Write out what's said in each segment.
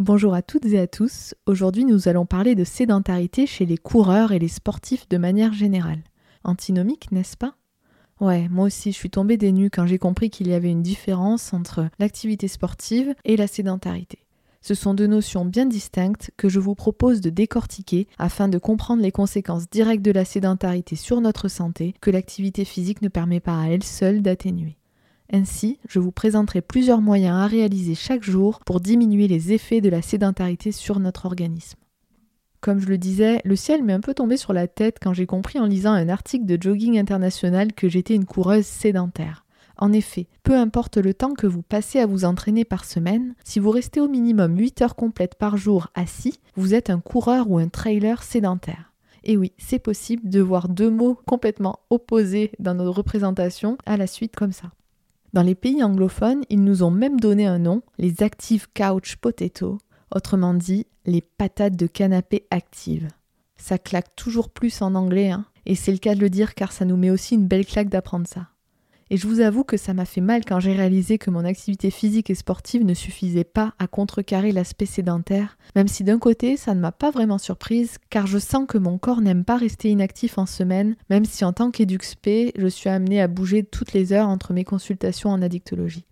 Bonjour à toutes et à tous. Aujourd'hui, nous allons parler de sédentarité chez les coureurs et les sportifs de manière générale. Antinomique, n'est-ce pas? Ouais, moi aussi, je suis tombée des nues quand j'ai compris qu'il y avait une différence entre l'activité sportive et la sédentarité. Ce sont deux notions bien distinctes que je vous propose de décortiquer afin de comprendre les conséquences directes de la sédentarité sur notre santé que l'activité physique ne permet pas à elle seule d'atténuer. Ainsi, je vous présenterai plusieurs moyens à réaliser chaque jour pour diminuer les effets de la sédentarité sur notre organisme. Comme je le disais, le ciel m'est un peu tombé sur la tête quand j'ai compris en lisant un article de Jogging International que j'étais une coureuse sédentaire. En effet, peu importe le temps que vous passez à vous entraîner par semaine, si vous restez au minimum 8 heures complètes par jour assis, vous êtes un coureur ou un trailer sédentaire. Et oui, c'est possible de voir deux mots complètement opposés dans nos représentations à la suite comme ça. Dans les pays anglophones, ils nous ont même donné un nom, les Active Couch Potato, autrement dit les patates de canapé actives. Ça claque toujours plus en anglais, hein, et c'est le cas de le dire car ça nous met aussi une belle claque d'apprendre ça. Et je vous avoue que ça m'a fait mal quand j'ai réalisé que mon activité physique et sportive ne suffisait pas à contrecarrer l'aspect sédentaire, même si d'un côté ça ne m'a pas vraiment surprise, car je sens que mon corps n'aime pas rester inactif en semaine, même si en tant qu'éduxp, je suis amenée à bouger toutes les heures entre mes consultations en addictologie.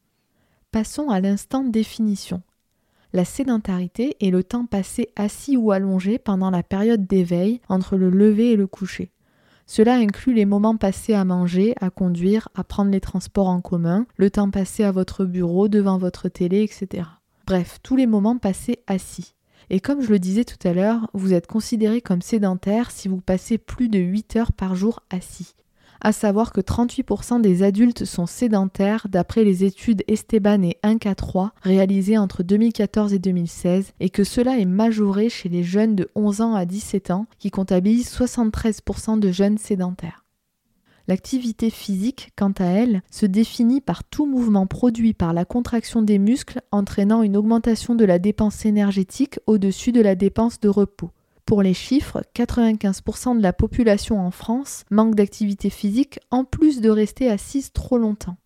Passons à l'instant définition. La sédentarité est le temps passé assis ou allongé pendant la période d'éveil entre le lever et le coucher. Cela inclut les moments passés à manger, à conduire, à prendre les transports en commun, le temps passé à votre bureau, devant votre télé, etc. Bref, tous les moments passés assis. Et comme je le disais tout à l'heure, vous êtes considéré comme sédentaire si vous passez plus de 8 heures par jour assis à savoir que 38% des adultes sont sédentaires d'après les études Esteban et 1K3 réalisées entre 2014 et 2016 et que cela est majoré chez les jeunes de 11 ans à 17 ans qui comptabilisent 73% de jeunes sédentaires. L'activité physique, quant à elle, se définit par tout mouvement produit par la contraction des muscles entraînant une augmentation de la dépense énergétique au-dessus de la dépense de repos. Pour les chiffres, 95% de la population en France manque d'activité physique en plus de rester assise trop longtemps.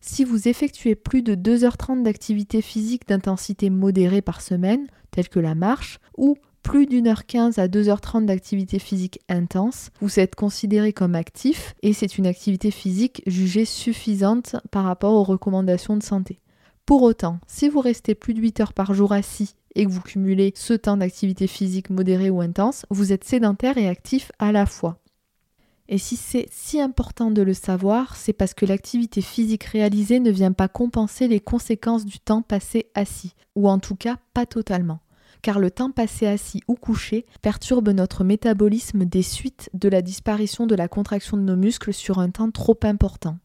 Si vous effectuez plus de 2h30 d'activité physique d'intensité modérée par semaine, telle que la marche, ou plus d'une heure 15 à 2h30 d'activité physique intense, vous êtes considéré comme actif et c'est une activité physique jugée suffisante par rapport aux recommandations de santé. Pour autant, si vous restez plus de 8 heures par jour assis et que vous cumulez ce temps d'activité physique modérée ou intense, vous êtes sédentaire et actif à la fois. Et si c'est si important de le savoir, c'est parce que l'activité physique réalisée ne vient pas compenser les conséquences du temps passé assis, ou en tout cas pas totalement. Car le temps passé assis ou couché perturbe notre métabolisme des suites de la disparition de la contraction de nos muscles sur un temps trop important.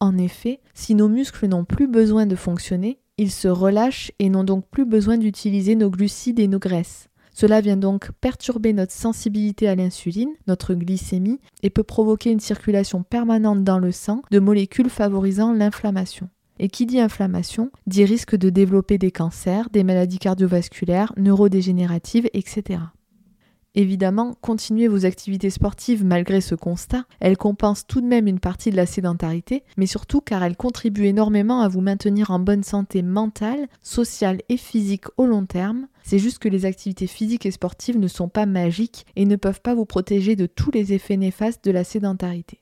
En effet, si nos muscles n'ont plus besoin de fonctionner, ils se relâchent et n'ont donc plus besoin d'utiliser nos glucides et nos graisses. Cela vient donc perturber notre sensibilité à l'insuline, notre glycémie, et peut provoquer une circulation permanente dans le sang de molécules favorisant l'inflammation. Et qui dit inflammation dit risque de développer des cancers, des maladies cardiovasculaires, neurodégénératives, etc. Évidemment, continuez vos activités sportives malgré ce constat, elles compensent tout de même une partie de la sédentarité, mais surtout car elles contribuent énormément à vous maintenir en bonne santé mentale, sociale et physique au long terme. C'est juste que les activités physiques et sportives ne sont pas magiques et ne peuvent pas vous protéger de tous les effets néfastes de la sédentarité.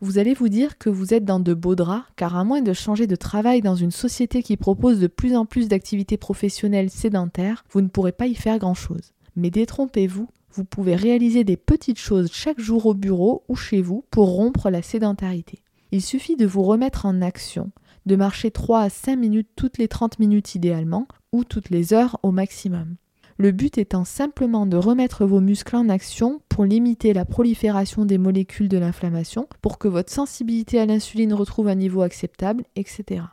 Vous allez vous dire que vous êtes dans de beaux draps, car à moins de changer de travail dans une société qui propose de plus en plus d'activités professionnelles sédentaires, vous ne pourrez pas y faire grand-chose. Mais détrompez-vous, vous pouvez réaliser des petites choses chaque jour au bureau ou chez vous pour rompre la sédentarité. Il suffit de vous remettre en action, de marcher 3 à 5 minutes toutes les 30 minutes idéalement, ou toutes les heures au maximum. Le but étant simplement de remettre vos muscles en action pour limiter la prolifération des molécules de l'inflammation, pour que votre sensibilité à l'insuline retrouve un niveau acceptable, etc.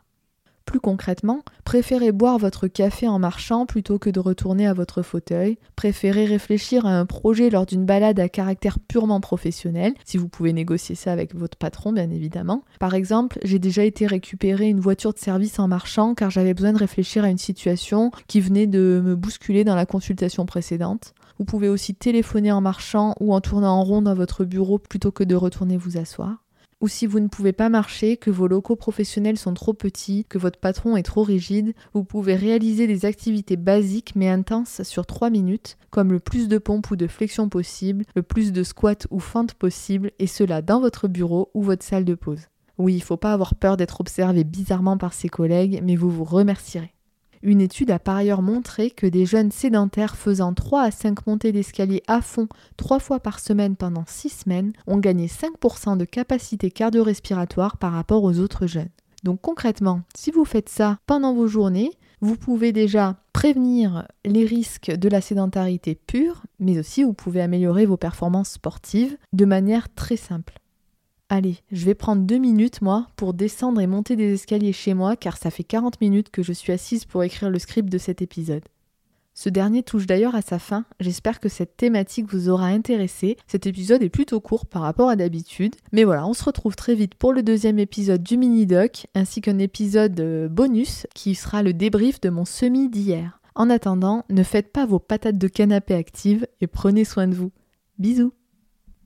Plus concrètement, préférez boire votre café en marchant plutôt que de retourner à votre fauteuil, préférez réfléchir à un projet lors d'une balade à caractère purement professionnel, si vous pouvez négocier ça avec votre patron bien évidemment. Par exemple, j'ai déjà été récupérer une voiture de service en marchant car j'avais besoin de réfléchir à une situation qui venait de me bousculer dans la consultation précédente. Vous pouvez aussi téléphoner en marchant ou en tournant en rond dans votre bureau plutôt que de retourner vous asseoir ou si vous ne pouvez pas marcher, que vos locaux professionnels sont trop petits, que votre patron est trop rigide, vous pouvez réaliser des activités basiques mais intenses sur 3 minutes, comme le plus de pompes ou de flexion possible, le plus de squats ou fentes possible, et cela dans votre bureau ou votre salle de pause. Oui, il ne faut pas avoir peur d'être observé bizarrement par ses collègues, mais vous vous remercierez. Une étude a par ailleurs montré que des jeunes sédentaires faisant 3 à 5 montées d'escalier à fond 3 fois par semaine pendant 6 semaines ont gagné 5% de capacité cardio-respiratoire par rapport aux autres jeunes. Donc concrètement, si vous faites ça pendant vos journées, vous pouvez déjà prévenir les risques de la sédentarité pure, mais aussi vous pouvez améliorer vos performances sportives de manière très simple. Allez, je vais prendre deux minutes, moi, pour descendre et monter des escaliers chez moi, car ça fait 40 minutes que je suis assise pour écrire le script de cet épisode. Ce dernier touche d'ailleurs à sa fin, j'espère que cette thématique vous aura intéressé. Cet épisode est plutôt court par rapport à d'habitude, mais voilà, on se retrouve très vite pour le deuxième épisode du mini-doc, ainsi qu'un épisode euh, bonus qui sera le débrief de mon semi d'hier. En attendant, ne faites pas vos patates de canapé actives et prenez soin de vous. Bisous